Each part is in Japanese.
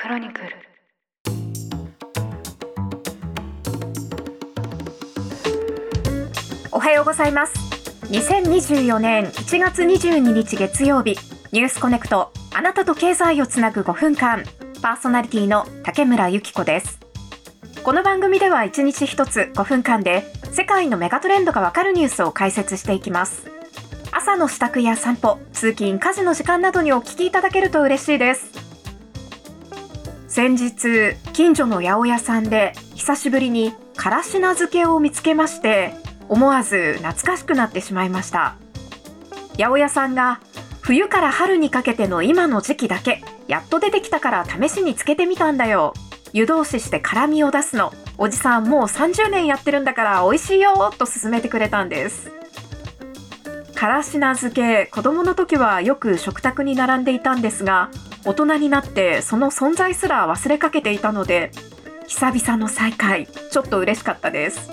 クロニクル。おはようございます。2024年1月22日月曜日ニュースコネクトあなたと経済をつなぐ5分間パーソナリティの竹村由紀子です。この番組では1日1つ5分間で世界のメガトレンドがわかるニュースを解説していきます。朝の支度や散歩通勤家事の時間などにお聞きいただけると嬉しいです。先日近所の八百屋さんで久しぶりにからしな漬けを見つけまして思わず懐かしくなってしまいました。八百屋さんが冬から春にかけての今の時期だけやっと出てきたから試しにつけてみたんだよ。湯通しして辛みを出すの。おじさんもう30年やってるんだから美味しいよと勧めてくれたんです。からしな漬け子供の時はよく食卓に並んでいたんですが大人になってその存在すら忘れかけていたので久々の再会。ちょっと嬉しかったです。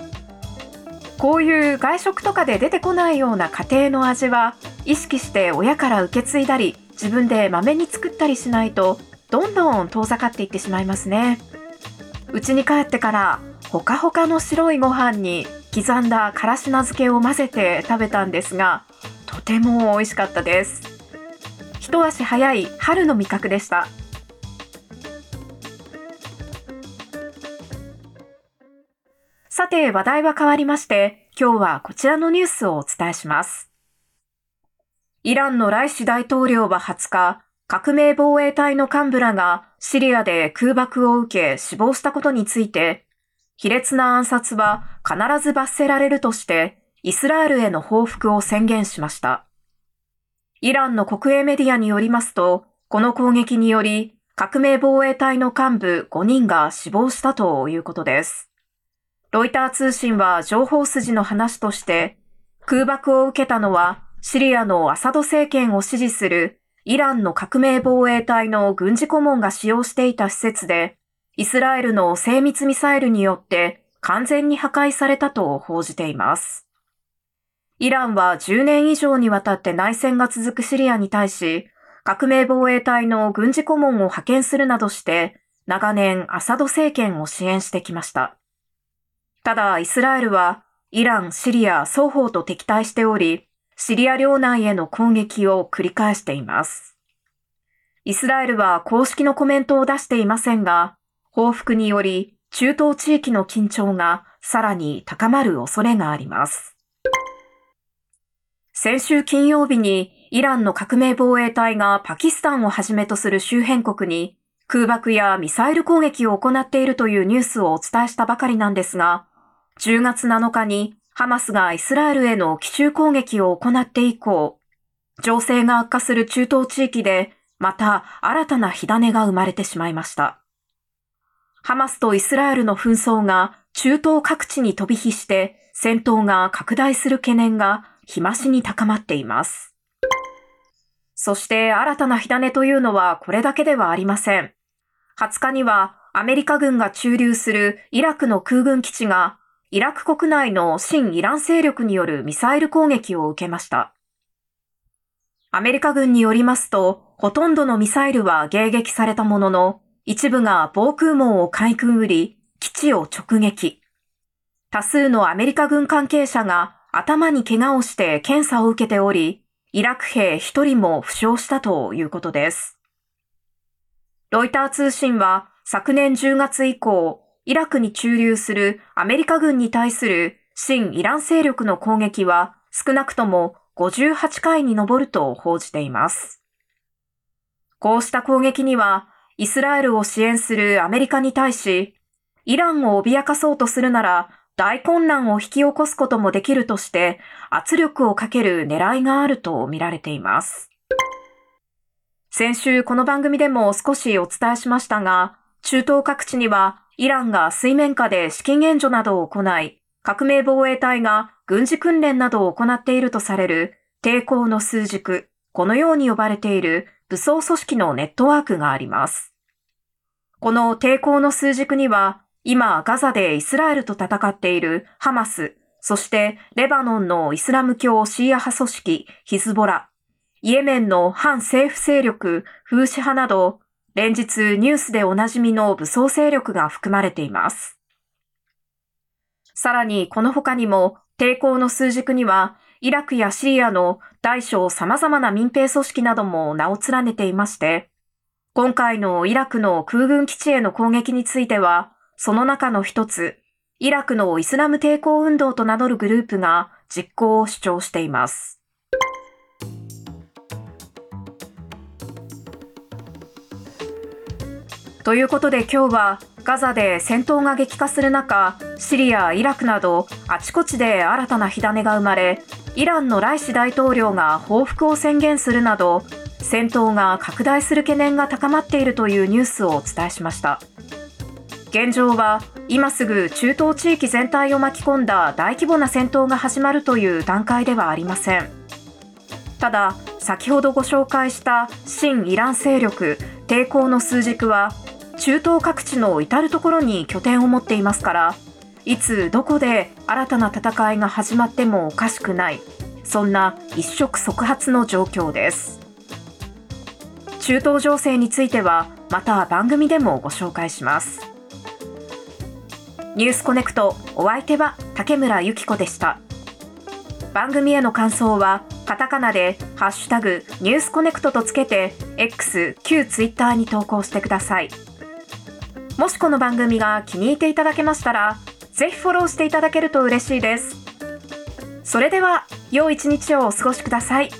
こういう外食とかで出てこないような家庭の味は意識して親から受け継いだり自分でまめに作ったりしないとどんどん遠ざかっていってしまいますね。家に帰ってからほかほかの白いご飯に刻んだからしな漬けを混ぜて食べたんですがとても美味しかったです。一足早い春の味覚でしたさて話題は変わりまして今日はこちらのニュースをお伝えしますイランのライシ大統領は20日革命防衛隊の幹部らがシリアで空爆を受け死亡したことについて卑劣な暗殺は必ず罰せられるとしてイスラエルへの報復を宣言しました。イランの国営メディアによりますと、この攻撃により革命防衛隊の幹部5人が死亡したということです。ロイター通信は情報筋の話として、空爆を受けたのはシリアのアサド政権を支持するイランの革命防衛隊の軍事顧問が使用していた施設で、イスラエルの精密ミサイルによって完全に破壊されたと報じています。イランは10年以上にわたって内戦が続くシリアに対し、革命防衛隊の軍事顧問を派遣するなどして、長年アサド政権を支援してきました。ただ、イスラエルは、イラン、シリア双方と敵対しており、シリア領内への攻撃を繰り返しています。イスラエルは公式のコメントを出していませんが、報復により中東地域の緊張がさらに高まる恐れがあります。先週金曜日にイランの革命防衛隊がパキスタンをはじめとする周辺国に空爆やミサイル攻撃を行っているというニュースをお伝えしたばかりなんですが、10月7日にハマスがイスラエルへの奇襲攻撃を行って以降、情勢が悪化する中東地域でまた新たな火種が生まれてしまいました。ハマスとイスラエルの紛争が中東各地に飛び火して戦闘が拡大する懸念が日増しに高まっています。そして新たな火種というのはこれだけではありません。20日にはアメリカ軍が駐留するイラクの空軍基地がイラク国内の新イラン勢力によるミサイル攻撃を受けました。アメリカ軍によりますと、ほとんどのミサイルは迎撃されたものの、一部が防空網をかいくぐり、基地を直撃。多数のアメリカ軍関係者が頭に怪我をして検査を受けており、イラク兵一人も負傷したということです。ロイター通信は昨年10月以降、イラクに駐留するアメリカ軍に対する新イラン勢力の攻撃は少なくとも58回に上ると報じています。こうした攻撃にはイスラエルを支援するアメリカに対し、イランを脅かそうとするなら大混乱を引き起こすこともできるとして圧力をかける狙いがあると見られています。先週この番組でも少しお伝えしましたが、中東各地にはイランが水面下で資金援助などを行い、革命防衛隊が軍事訓練などを行っているとされる抵抗の数軸、このように呼ばれている武装組織のネットワークがあります。この抵抗の数軸には、今ガザでイスラエルと戦っているハマス、そしてレバノンのイスラム教シーア派組織ヒズボラ、イエメンの反政府勢力フーシ派など、連日ニュースでおなじみの武装勢力が含まれています。さらにこの他にも抵抗の数軸にはイラクやシリアの大小様々な民兵組織なども名を連ねていまして、今回のイラクの空軍基地への攻撃については、その中の一つ、イラクのイスラム抵抗運動と名乗るグループが実行を主張しています。ということで今日はガザで戦闘が激化する中、シリア、イラクなどあちこちで新たな火種が生まれ、イランのライシ大統領が報復を宣言するなど、戦闘が拡大する懸念が高まっているというニュースをお伝えしました。現状は今すぐ中東地域全体を巻き込んだ大規模な戦闘が始まるという段階ではありません。ただ、先ほどご紹介した新イラン勢力抵抗の数軸は中東各地の至る所に拠点を持っていますからいつどこで新たな戦いが始まってもおかしくない。そんな一触即発の状況です。中東情勢についてはまた番組でもご紹介します。ニュースコネクトお相手は竹村由紀子でした番組への感想はカタカナでハッシュタグニュースコネクトとつけて X 旧 Twitter に投稿してくださいもしこの番組が気に入っていただけましたら、ぜひフォローしていただけると嬉しいです。それでは、良い一日をお過ごしください。